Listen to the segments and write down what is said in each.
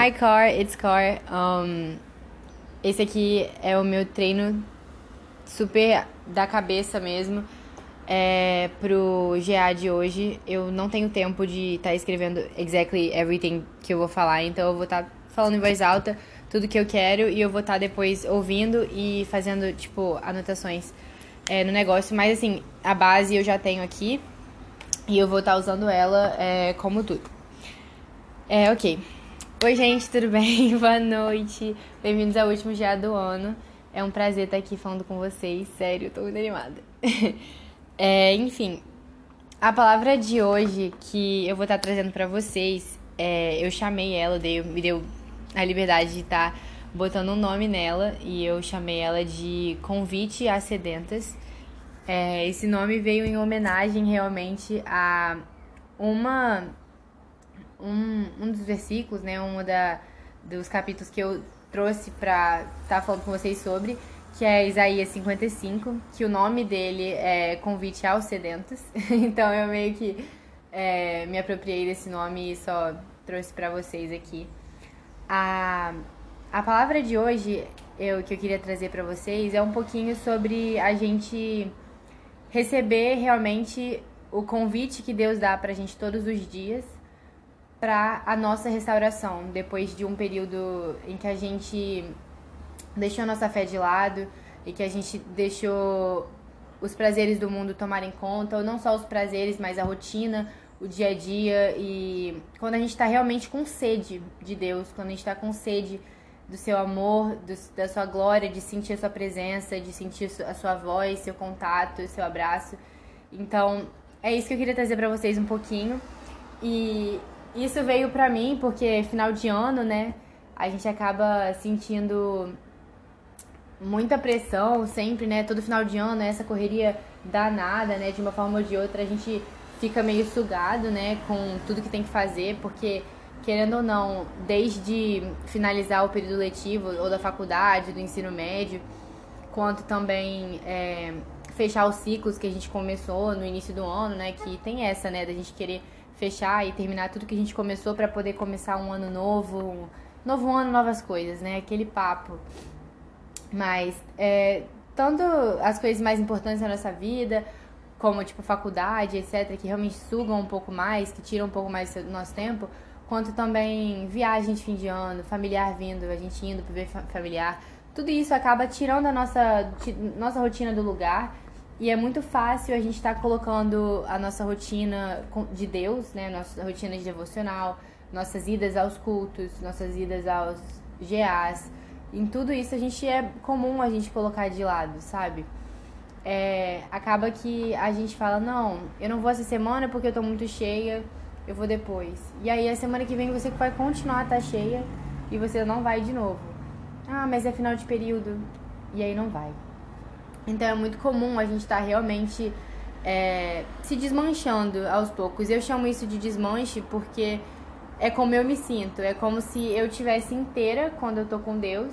Hi Car, it's Car. Um, esse aqui é o meu treino super da cabeça mesmo é, pro GA de hoje. Eu não tenho tempo de estar tá escrevendo exactly everything que eu vou falar, então eu vou estar tá falando em voz alta tudo que eu quero e eu vou estar tá depois ouvindo e fazendo, tipo, anotações é, no negócio. Mas assim, a base eu já tenho aqui e eu vou estar tá usando ela é, como tudo. É, ok. Oi, gente, tudo bem? Boa noite. Bem-vindos ao último dia do ano. É um prazer estar aqui falando com vocês. Sério, eu tô muito animada. é, enfim, a palavra de hoje que eu vou estar trazendo para vocês, é, eu chamei ela, dei, me deu a liberdade de estar botando um nome nela e eu chamei ela de Convite a Sedentas. É, esse nome veio em homenagem realmente a uma um, um dos versículos, né, um da, dos capítulos que eu trouxe para estar tá falando com vocês sobre, que é Isaías 55, que o nome dele é Convite aos Sedentos. então eu meio que é, me apropriei desse nome e só trouxe para vocês aqui. A, a palavra de hoje eu, que eu queria trazer para vocês é um pouquinho sobre a gente receber realmente o convite que Deus dá para a gente todos os dias para a nossa restauração, depois de um período em que a gente deixou a nossa fé de lado e que a gente deixou os prazeres do mundo tomarem conta, ou não só os prazeres, mas a rotina, o dia a dia e quando a gente está realmente com sede de Deus, quando a gente está com sede do seu amor, do, da sua glória, de sentir a sua presença, de sentir a sua voz, seu contato, seu abraço. Então, é isso que eu queria trazer para vocês um pouquinho. E isso veio pra mim porque final de ano, né? A gente acaba sentindo muita pressão sempre, né? Todo final de ano, essa correria danada, né? De uma forma ou de outra, a gente fica meio sugado, né? Com tudo que tem que fazer, porque querendo ou não, desde finalizar o período letivo ou da faculdade, do ensino médio, quanto também é, fechar os ciclos que a gente começou no início do ano, né? Que tem essa, né? Da gente querer fechar e terminar tudo que a gente começou para poder começar um ano novo, novo ano, novas coisas, né? Aquele papo. Mas é, tanto as coisas mais importantes da nossa vida, como tipo faculdade, etc, que realmente sugam um pouco mais, que tiram um pouco mais do nosso tempo, quanto também viagem de fim de ano, familiar vindo, a gente indo para ver familiar, tudo isso acaba tirando a nossa nossa rotina do lugar e é muito fácil a gente estar tá colocando a nossa rotina de Deus, né? Nossa rotina de devocional, nossas idas aos cultos, nossas idas aos GAs. Em tudo isso a gente é comum a gente colocar de lado, sabe? É, acaba que a gente fala, não, eu não vou essa semana porque eu tô muito cheia, eu vou depois. E aí a semana que vem você vai continuar a tá cheia e você não vai de novo. Ah, mas é final de período. E aí não vai. Então é muito comum a gente estar tá realmente é, se desmanchando aos poucos. Eu chamo isso de desmanche porque é como eu me sinto. É como se eu tivesse inteira quando eu tô com Deus.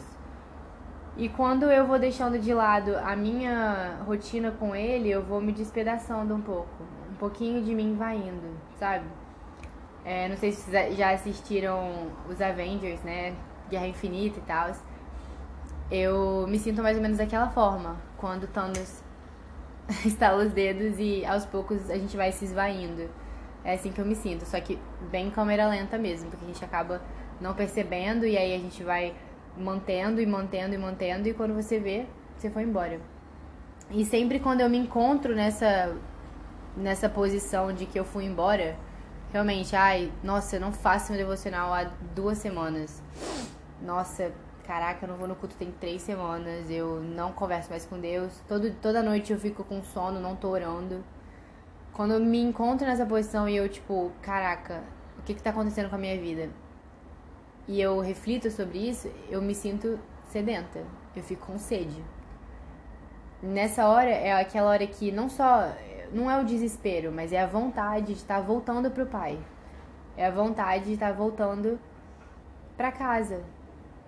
E quando eu vou deixando de lado a minha rotina com Ele, eu vou me despedaçando um pouco. Um pouquinho de mim vai indo, sabe? É, não sei se vocês já assistiram os Avengers, né? Guerra Infinita e tal eu me sinto mais ou menos daquela forma, quando Thanos estala os dedos e aos poucos a gente vai se esvaindo. É assim que eu me sinto, só que bem câmera lenta mesmo, porque a gente acaba não percebendo e aí a gente vai mantendo e mantendo e mantendo e quando você vê, você foi embora. E sempre quando eu me encontro nessa nessa posição de que eu fui embora, realmente, ai, nossa, eu não faço meu devocional há duas semanas. Nossa, caraca, eu não vou no culto tem três semanas, eu não converso mais com Deus, Todo, toda noite eu fico com sono, não tô orando. Quando eu me encontro nessa posição e eu, tipo, caraca, o que que tá acontecendo com a minha vida? E eu reflito sobre isso, eu me sinto sedenta, eu fico com sede. Nessa hora é aquela hora que não só não é o desespero, mas é a vontade de estar voltando pro pai. É a vontade de estar voltando para casa,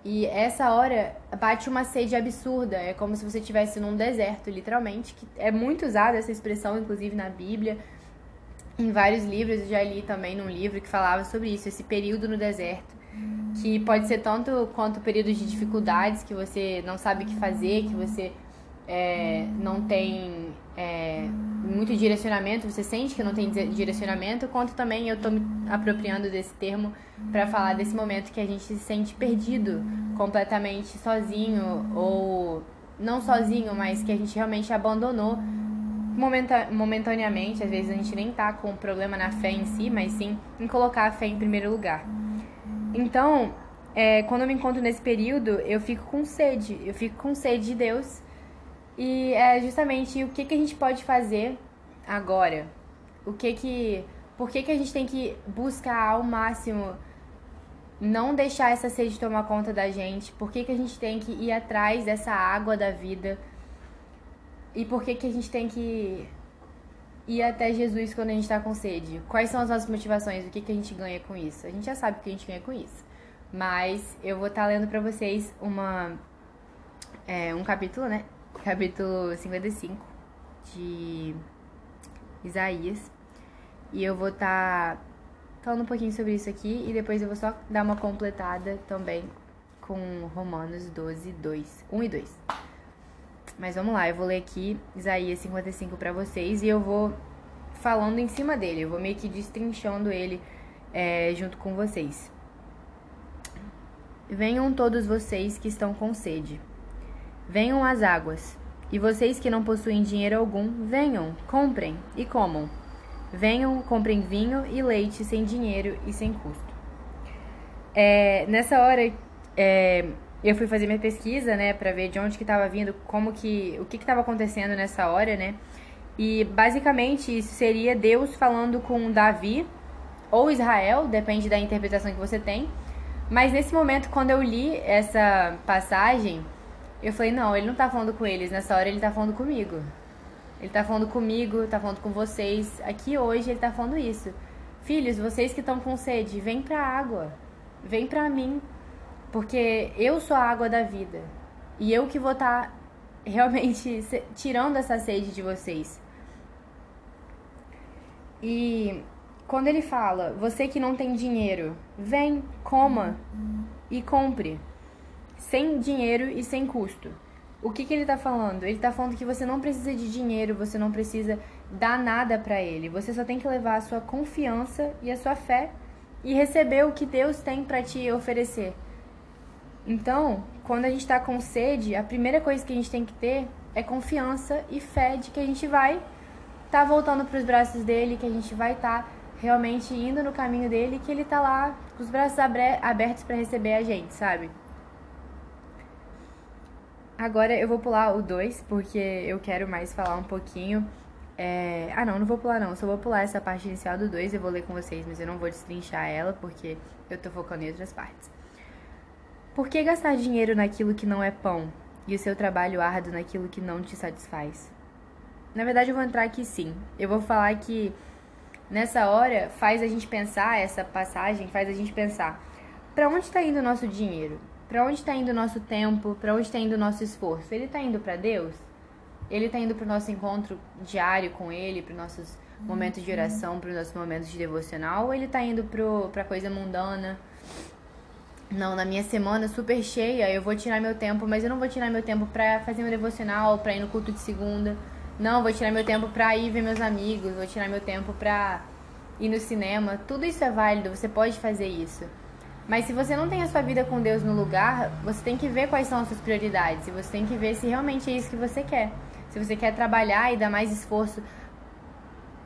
e essa hora bate uma sede absurda, é como se você estivesse num deserto, literalmente, que é muito usada essa expressão, inclusive na Bíblia, em vários livros, eu já li também num livro que falava sobre isso, esse período no deserto. Que pode ser tanto quanto períodos de dificuldades, que você não sabe o que fazer, que você é, não tem é, muito direcionamento, você sente que não tem direcionamento, quanto também eu estou me apropriando desse termo para falar desse momento que a gente se sente perdido, completamente sozinho, ou não sozinho, mas que a gente realmente abandonou momenta momentaneamente, às vezes a gente nem tá com problema na fé em si, mas sim em colocar a fé em primeiro lugar. Então, é, quando eu me encontro nesse período, eu fico com sede, eu fico com sede de Deus. E é justamente o que, que a gente pode fazer agora. O que que. Por que, que a gente tem que buscar ao máximo não deixar essa sede tomar conta da gente? Por que, que a gente tem que ir atrás dessa água da vida? E por que, que a gente tem que ir até Jesus quando a gente está com sede? Quais são as nossas motivações? O que, que a gente ganha com isso? A gente já sabe o que a gente ganha com isso. Mas eu vou estar tá lendo para vocês uma, é, um capítulo, né? Capítulo 55 de Isaías. E eu vou estar tá falando um pouquinho sobre isso aqui e depois eu vou só dar uma completada também com Romanos 12, 2, 1 e 2. Mas vamos lá, eu vou ler aqui Isaías 55 para vocês e eu vou falando em cima dele, eu vou meio que destrinchando ele é, junto com vocês. Venham todos vocês que estão com sede. Venham às águas. E vocês que não possuem dinheiro algum, venham, comprem e comam. Venham, comprem vinho e leite sem dinheiro e sem custo. É, nessa hora, é, eu fui fazer minha pesquisa, né, para ver de onde que estava vindo, como que, o que estava acontecendo nessa hora, né? E basicamente isso seria Deus falando com Davi ou Israel, depende da interpretação que você tem. Mas nesse momento, quando eu li essa passagem, eu falei: não, ele não tá falando com eles, nessa hora ele tá falando comigo. Ele tá falando comigo, tá falando com vocês. Aqui hoje ele tá falando isso. Filhos, vocês que estão com sede, vem pra água. Vem pra mim. Porque eu sou a água da vida. E eu que vou estar tá realmente tirando essa sede de vocês. E quando ele fala, você que não tem dinheiro, vem, coma e compre. Sem dinheiro e sem custo. O que, que ele está falando? Ele está falando que você não precisa de dinheiro, você não precisa dar nada para ele. Você só tem que levar a sua confiança e a sua fé e receber o que Deus tem para te oferecer. Então, quando a gente está com sede, a primeira coisa que a gente tem que ter é confiança e fé de que a gente vai estar tá voltando para os braços dele, que a gente vai estar tá realmente indo no caminho dele, que ele está lá com os braços abertos para receber a gente, sabe? Agora eu vou pular o 2, porque eu quero mais falar um pouquinho. É... Ah, não, não vou pular não. Só vou pular essa parte inicial do 2, eu vou ler com vocês, mas eu não vou destrinchar ela, porque eu tô focando em outras partes. Por que gastar dinheiro naquilo que não é pão e o seu trabalho árduo naquilo que não te satisfaz? Na verdade, eu vou entrar aqui sim. Eu vou falar que nessa hora faz a gente pensar, essa passagem faz a gente pensar: para onde está indo o nosso dinheiro? Para onde está indo o nosso tempo? Para onde está indo o nosso esforço? Ele está indo para Deus? Ele está indo para o nosso encontro diário com Ele, para os nossos momentos de oração, para os nossos momentos de devocional? Ou ele está indo para coisa mundana? Não, na minha semana super cheia, eu vou tirar meu tempo, mas eu não vou tirar meu tempo pra fazer meu devocional, pra ir no culto de segunda. Não, vou tirar meu tempo pra ir ver meus amigos, vou tirar meu tempo pra ir no cinema. Tudo isso é válido, você pode fazer isso. Mas se você não tem a sua vida com Deus no lugar, você tem que ver quais são as suas prioridades. E você tem que ver se realmente é isso que você quer. Se você quer trabalhar e dar mais esforço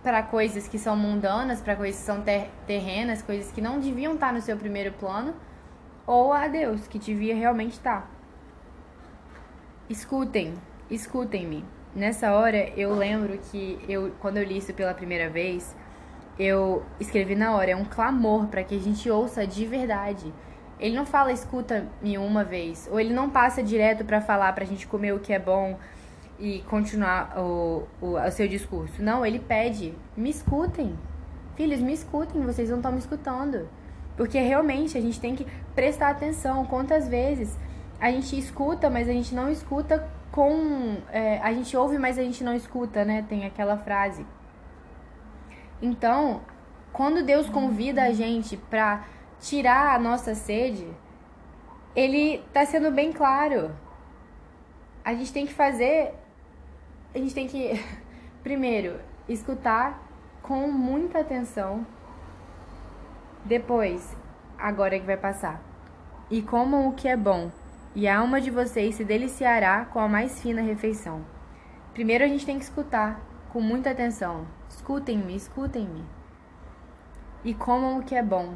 para coisas que são mundanas, para coisas que são ter terrenas, coisas que não deviam estar no seu primeiro plano ou a Deus, que devia realmente estar. Escutem, escutem-me. Nessa hora eu lembro que eu, quando eu li isso pela primeira vez, eu escrevi na hora, é um clamor para que a gente ouça de verdade. Ele não fala escuta-me uma vez, ou ele não passa direto para falar pra gente comer o que é bom e continuar o, o, o seu discurso. Não, ele pede, me escutem. Filhos, me escutem, vocês não estão me escutando. Porque realmente a gente tem que prestar atenção quantas vezes a gente escuta, mas a gente não escuta com. É, a gente ouve, mas a gente não escuta, né? Tem aquela frase. Então, quando Deus convida a gente pra tirar a nossa sede, ele tá sendo bem claro. A gente tem que fazer. A gente tem que, primeiro, escutar com muita atenção. Depois, agora que vai passar. E comam o que é bom, e a alma de vocês se deliciará com a mais fina refeição. Primeiro a gente tem que escutar com muita atenção. Escutem-me, escutem-me. E comam o que é bom.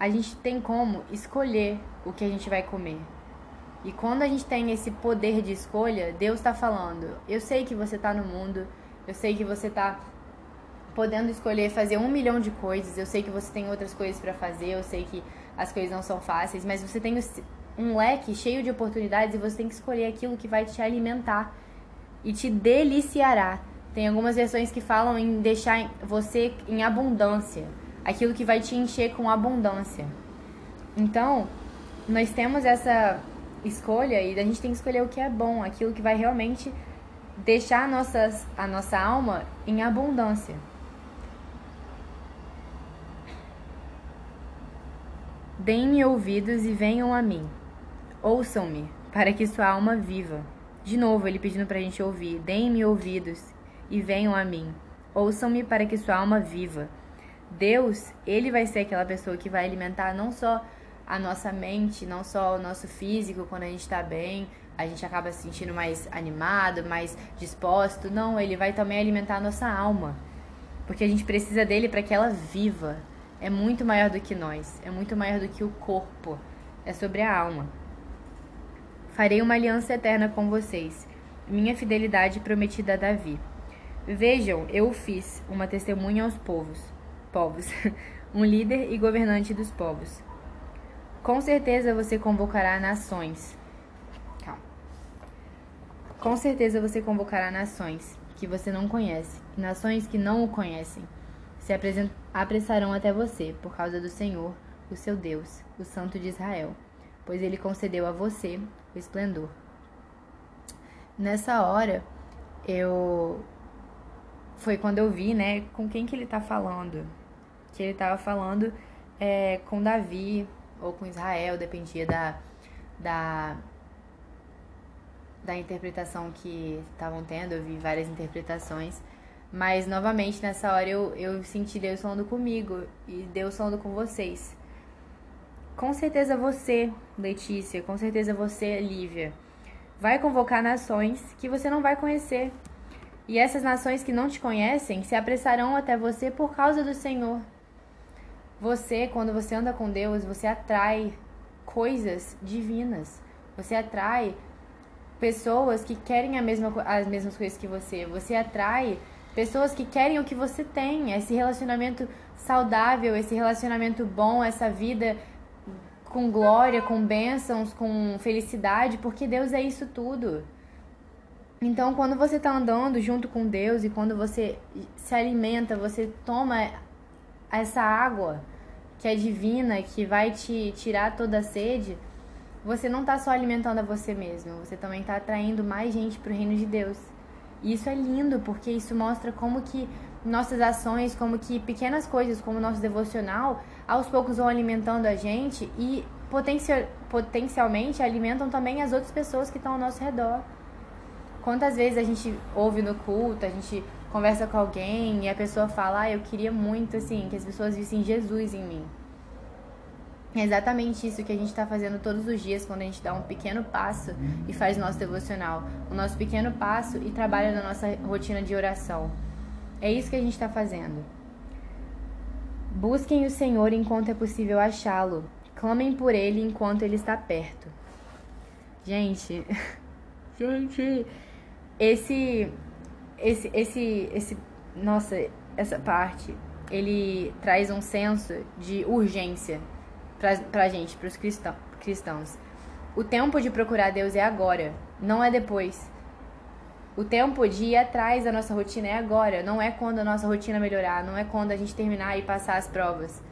A gente tem como escolher o que a gente vai comer. E quando a gente tem esse poder de escolha, Deus está falando: Eu sei que você está no mundo, eu sei que você está podendo escolher fazer um milhão de coisas, eu sei que você tem outras coisas para fazer, eu sei que as coisas não são fáceis, mas você tem um leque cheio de oportunidades e você tem que escolher aquilo que vai te alimentar e te deliciará. Tem algumas versões que falam em deixar você em abundância, aquilo que vai te encher com abundância. Então, nós temos essa escolha e a gente tem que escolher o que é bom, aquilo que vai realmente deixar a nossa, a nossa alma em abundância. Deem-me ouvidos e venham a mim. Ouçam-me, para que sua alma viva. De novo, ele pedindo para a gente ouvir. Deem-me ouvidos e venham a mim. Ouçam-me para que sua alma viva. Deus, ele vai ser aquela pessoa que vai alimentar não só a nossa mente, não só o nosso físico, quando a gente está bem, a gente acaba se sentindo mais animado, mais disposto. Não, ele vai também alimentar a nossa alma. Porque a gente precisa dele para que ela viva. É muito maior do que nós, é muito maior do que o corpo. É sobre a alma. Farei uma aliança eterna com vocês, minha fidelidade prometida a Davi. Vejam, eu fiz, uma testemunha aos povos, povos, um líder e governante dos povos. Com certeza você convocará nações. Calma. Com certeza você convocará nações que você não conhece, nações que não o conhecem. Se apressarão até você por causa do Senhor, o seu Deus, o Santo de Israel, pois ele concedeu a você o esplendor. Nessa hora, eu foi quando eu vi, né, com quem que ele tá falando. Que ele tava falando é, com Davi, ou com Israel, dependia da, da, da interpretação que estavam tendo, eu vi várias interpretações. Mas novamente nessa hora eu, eu senti Deus falando comigo e Deus falando com vocês. Com certeza você, Letícia, com certeza você, Lívia, vai convocar nações que você não vai conhecer. E essas nações que não te conhecem se apressarão até você por causa do Senhor. Você, quando você anda com Deus, você atrai coisas divinas. Você atrai pessoas que querem mesma, as mesmas coisas que você. Você atrai pessoas que querem o que você tem. Esse relacionamento saudável, esse relacionamento bom, essa vida com glória, com bênçãos, com felicidade, porque Deus é isso tudo. Então, quando você está andando junto com Deus e quando você se alimenta, você toma essa água que é divina, que vai te tirar toda a sede, você não está só alimentando a você mesmo, você também está atraindo mais gente para o reino de Deus. E isso é lindo, porque isso mostra como que nossas ações, como que pequenas coisas, como nosso devocional, aos poucos vão alimentando a gente e potencial, potencialmente alimentam também as outras pessoas que estão ao nosso redor. Quantas vezes a gente ouve no culto, a gente conversa com alguém e a pessoa fala, ah, eu queria muito, assim, que as pessoas vissem Jesus em mim. É exatamente isso que a gente está fazendo todos os dias quando a gente dá um pequeno passo e faz o nosso devocional. O nosso pequeno passo e trabalha na nossa rotina de oração. É isso que a gente está fazendo. Busquem o Senhor enquanto é possível achá-lo. Clamem por ele enquanto ele está perto. Gente, gente, esse esse, esse, esse, nossa, essa parte, ele traz um senso de urgência pra, pra gente, pros cristão, cristãos. O tempo de procurar Deus é agora, não é depois. O tempo de ir atrás da nossa rotina é agora, não é quando a nossa rotina melhorar, não é quando a gente terminar e passar as provas.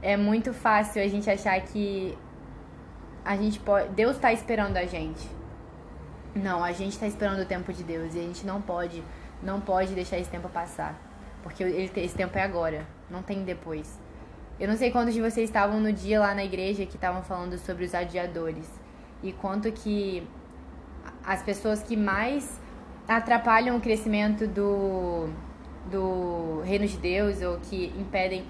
É muito fácil a gente achar que a gente pode, Deus está esperando a gente. Não, a gente está esperando o tempo de Deus e a gente não pode, não pode deixar esse tempo passar, porque ele, esse tempo é agora, não tem depois. Eu não sei quantos de vocês estavam no dia lá na igreja que estavam falando sobre os adiadores e quanto que as pessoas que mais atrapalham o crescimento do, do reino de Deus ou que impedem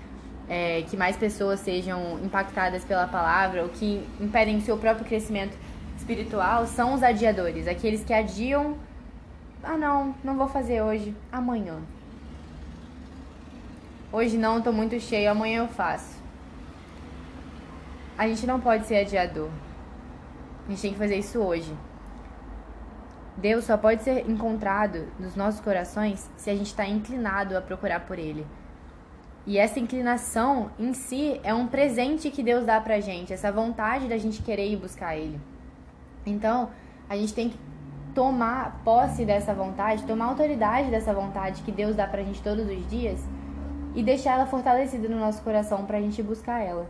é, que mais pessoas sejam impactadas pela palavra ou que impedem o seu próprio crescimento espiritual são os adiadores, aqueles que adiam. Ah, não, não vou fazer hoje, amanhã. Hoje não, tô muito cheio, amanhã eu faço. A gente não pode ser adiador. A gente tem que fazer isso hoje. Deus só pode ser encontrado nos nossos corações se a gente está inclinado a procurar por Ele. E essa inclinação em si é um presente que Deus dá pra gente, essa vontade da gente querer ir buscar Ele. Então, a gente tem que tomar posse dessa vontade, tomar autoridade dessa vontade que Deus dá pra gente todos os dias e deixar ela fortalecida no nosso coração pra gente buscar ela.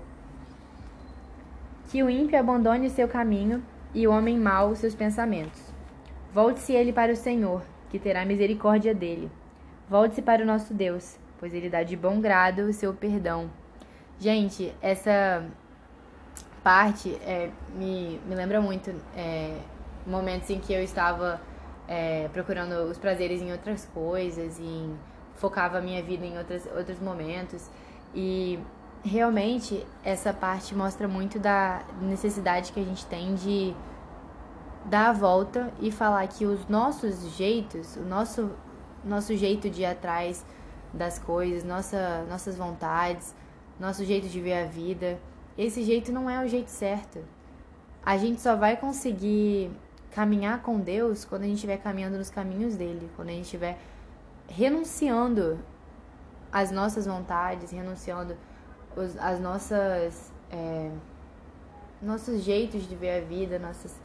Que o ímpio abandone seu caminho e o homem mau seus pensamentos. Volte-se ele para o Senhor, que terá misericórdia dele. Volte-se para o nosso Deus, pois ele dá de bom grado o seu perdão. Gente, essa parte é, me, me lembra muito é, momentos em que eu estava é, procurando os prazeres em outras coisas, em focava a minha vida em outras, outros momentos. E realmente essa parte mostra muito da necessidade que a gente tem de dar a volta e falar que os nossos jeitos, o nosso, nosso jeito de ir atrás das coisas, nossa, nossas vontades, nosso jeito de ver a vida, esse jeito não é o jeito certo. A gente só vai conseguir caminhar com Deus quando a gente estiver caminhando nos caminhos dele, quando a gente estiver renunciando às nossas vontades, renunciando os, às nossas é, nossos jeitos de ver a vida, nossas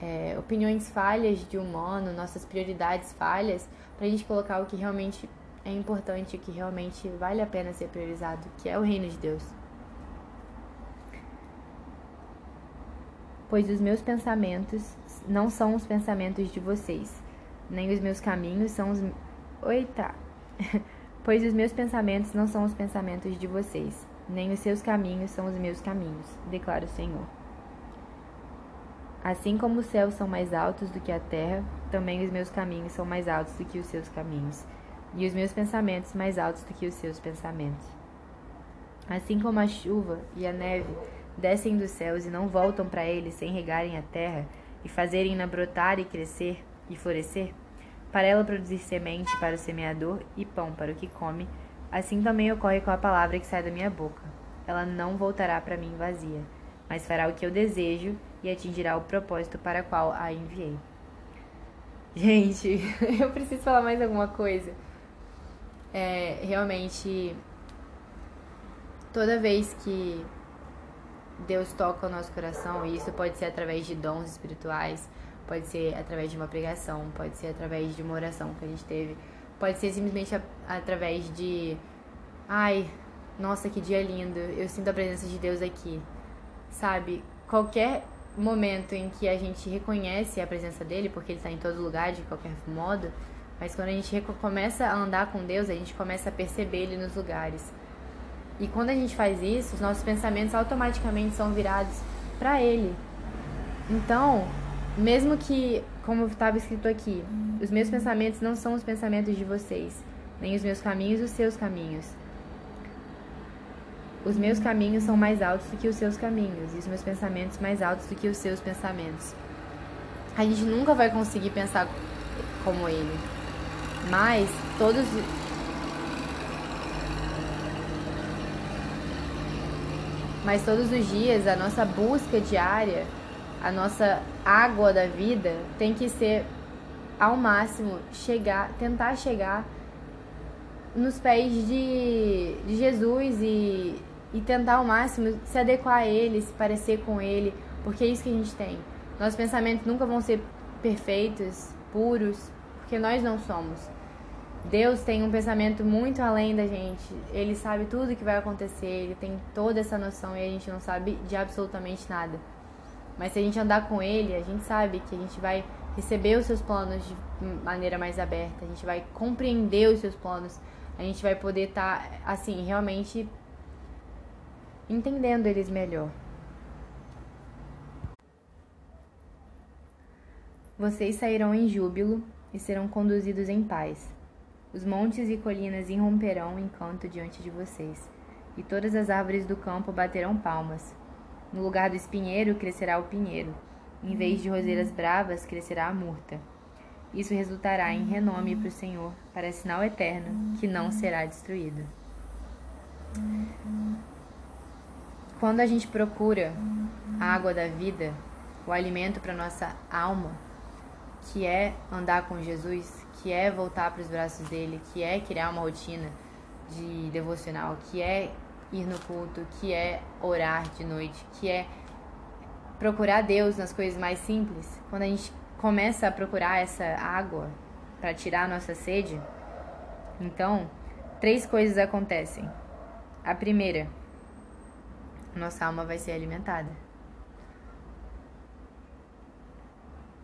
é, opiniões falhas de humano, nossas prioridades falhas, para a gente colocar o que realmente é importante, o que realmente vale a pena ser priorizado, que é o reino de Deus. Pois os meus pensamentos não são os pensamentos de vocês, nem os meus caminhos são os Oita! pois os meus pensamentos não são os pensamentos de vocês, nem os seus caminhos são os meus caminhos, declara o Senhor. Assim como os céus são mais altos do que a terra, também os meus caminhos são mais altos do que os seus caminhos, e os meus pensamentos mais altos do que os seus pensamentos. Assim como a chuva e a neve descem dos céus e não voltam para eles sem regarem a terra e fazerem-na brotar e crescer e florescer, para ela produzir semente para o semeador e pão para o que come, assim também ocorre com a palavra que sai da minha boca. Ela não voltará para mim vazia, mas fará o que eu desejo e atingirá o propósito para o qual a enviei. Gente, eu preciso falar mais alguma coisa. É, realmente, toda vez que Deus toca o nosso coração, e isso pode ser através de dons espirituais, Pode ser através de uma pregação, pode ser através de uma oração que a gente teve, pode ser simplesmente a, através de. Ai, nossa, que dia lindo, eu sinto a presença de Deus aqui. Sabe? Qualquer momento em que a gente reconhece a presença dele, porque ele está em todo lugar de qualquer modo, mas quando a gente começa a andar com Deus, a gente começa a perceber ele nos lugares. E quando a gente faz isso, os nossos pensamentos automaticamente são virados para ele. Então, mesmo que, como estava escrito aqui, os meus pensamentos não são os pensamentos de vocês, nem os meus caminhos os seus caminhos. Os meus caminhos são mais altos do que os seus caminhos, e os meus pensamentos mais altos do que os seus pensamentos. A gente nunca vai conseguir pensar como ele, mas todos mas todos os dias a nossa busca diária a nossa água da vida tem que ser ao máximo chegar, tentar chegar nos pés de, de Jesus e, e tentar ao máximo se adequar a Ele, se parecer com Ele, porque é isso que a gente tem. Nossos pensamentos nunca vão ser perfeitos, puros, porque nós não somos. Deus tem um pensamento muito além da gente. Ele sabe tudo o que vai acontecer, ele tem toda essa noção e a gente não sabe de absolutamente nada. Mas se a gente andar com ele, a gente sabe que a gente vai receber os seus planos de maneira mais aberta, a gente vai compreender os seus planos, a gente vai poder estar, tá, assim, realmente entendendo eles melhor. Vocês sairão em júbilo e serão conduzidos em paz. Os montes e colinas irromperão em canto diante de vocês, e todas as árvores do campo baterão palmas. No lugar do espinheiro crescerá o pinheiro, em vez de roseiras bravas crescerá a murta. Isso resultará em renome para o Senhor, para sinal eterno, que não será destruído. Quando a gente procura a água da vida, o alimento para nossa alma, que é andar com Jesus, que é voltar para os braços dele, que é criar uma rotina de devocional, que é ir no culto, que é orar de noite, que é procurar Deus nas coisas mais simples. Quando a gente começa a procurar essa água para tirar a nossa sede, então três coisas acontecem. A primeira, nossa alma vai ser alimentada.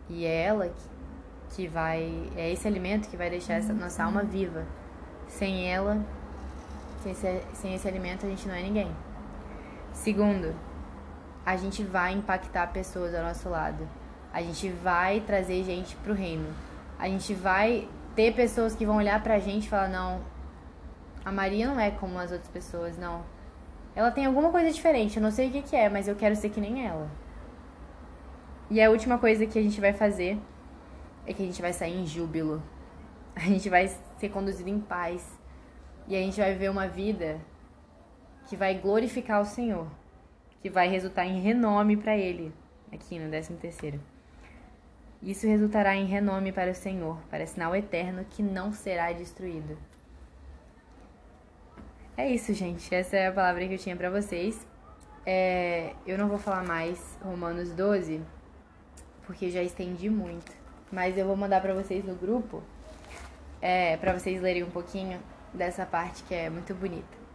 E é ela que que vai. É esse alimento que vai deixar essa nossa alma viva. Sem ela, sem esse, sem esse alimento, a gente não é ninguém. Segundo, a gente vai impactar pessoas ao nosso lado. A gente vai trazer gente pro reino. A gente vai ter pessoas que vão olhar pra gente e falar: não, a Maria não é como as outras pessoas, não. Ela tem alguma coisa diferente, eu não sei o que, que é, mas eu quero ser que nem ela. E a última coisa que a gente vai fazer é que a gente vai sair em júbilo. A gente vai ser conduzido em paz. E a gente vai viver uma vida que vai glorificar o Senhor, que vai resultar em renome para Ele, aqui no 13 terceiro. Isso resultará em renome para o Senhor, para sinal eterno que não será destruído. É isso, gente. Essa é a palavra que eu tinha para vocês. É, eu não vou falar mais Romanos 12, porque já estendi muito mas eu vou mandar para vocês no grupo, é, para vocês lerem um pouquinho dessa parte que é muito bonita.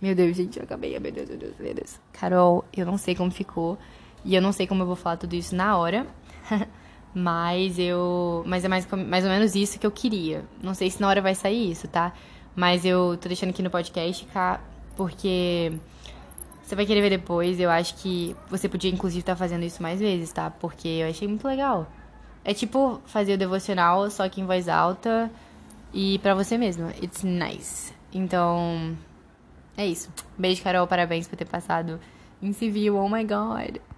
Meu Deus, gente, eu acabei. Meu Deus, meu Deus, meu Deus. Carol, eu não sei como ficou. E eu não sei como eu vou falar tudo isso na hora. mas eu. Mas é mais, mais ou menos isso que eu queria. Não sei se na hora vai sair isso, tá? Mas eu tô deixando aqui no podcast, cá, porque você vai querer ver depois. Eu acho que você podia, inclusive, estar tá fazendo isso mais vezes, tá? Porque eu achei muito legal. É tipo fazer o devocional, só que em voz alta e para você mesmo. It's nice. Então, é isso. Beijo, Carol. Parabéns por ter passado em civil. Oh my god.